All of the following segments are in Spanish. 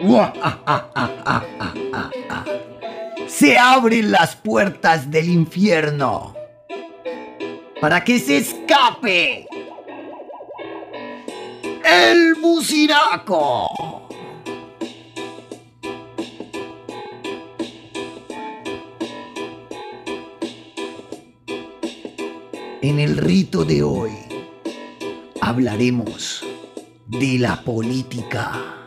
Se abren las puertas del infierno para que se escape el buciraco. En el rito de hoy hablaremos de la política.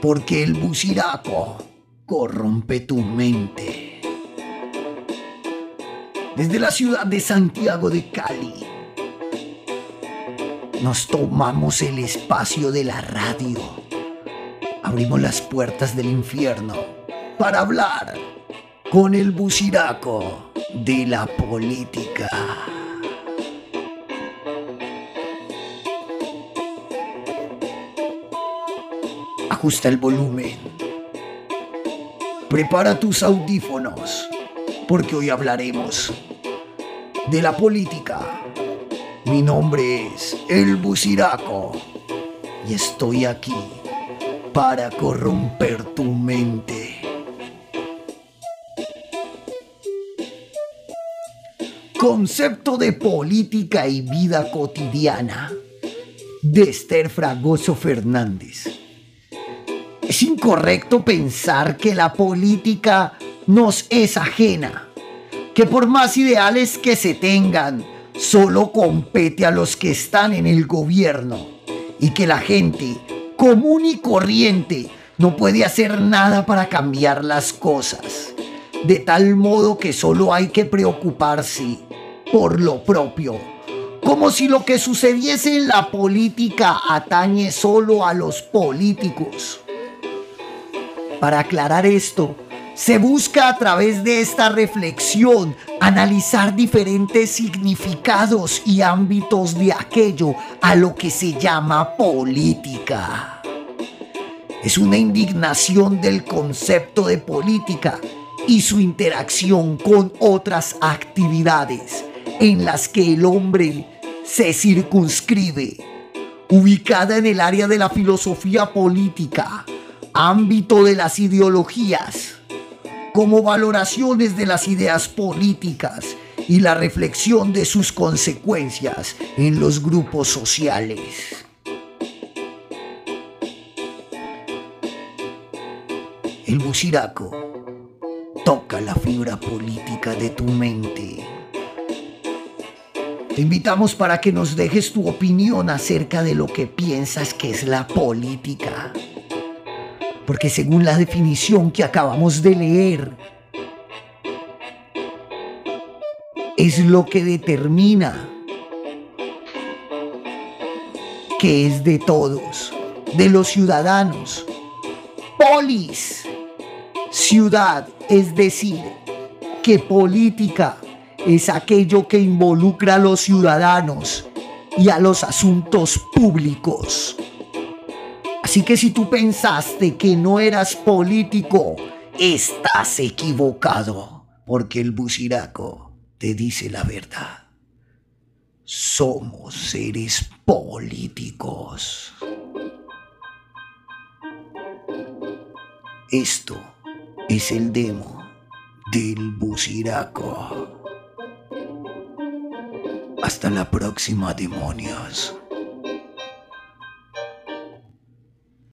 Porque el buciraco corrompe tu mente. Desde la ciudad de Santiago de Cali, nos tomamos el espacio de la radio. Abrimos las puertas del infierno para hablar con el buciraco de la política. Ajusta el volumen. Prepara tus audífonos, porque hoy hablaremos de la política. Mi nombre es El Buciraco y estoy aquí para corromper tu mente. Concepto de política y vida cotidiana de Esther Fragoso Fernández. Es incorrecto pensar que la política nos es ajena, que por más ideales que se tengan, solo compete a los que están en el gobierno y que la gente común y corriente no puede hacer nada para cambiar las cosas, de tal modo que solo hay que preocuparse por lo propio, como si lo que sucediese en la política atañe solo a los políticos. Para aclarar esto, se busca a través de esta reflexión analizar diferentes significados y ámbitos de aquello a lo que se llama política. Es una indignación del concepto de política y su interacción con otras actividades en las que el hombre se circunscribe, ubicada en el área de la filosofía política, ámbito de las ideologías, como valoraciones de las ideas políticas y la reflexión de sus consecuencias en los grupos sociales. El buciraco toca la fibra política de tu mente. Te invitamos para que nos dejes tu opinión acerca de lo que piensas que es la política. Porque según la definición que acabamos de leer, es lo que determina que es de todos, de los ciudadanos. Polis, ciudad, es decir, que política es aquello que involucra a los ciudadanos y a los asuntos públicos. Así que si tú pensaste que no eras político, estás equivocado, porque el buciraco te dice la verdad. Somos seres políticos. Esto es el demo del buciraco. Hasta la próxima, demonios.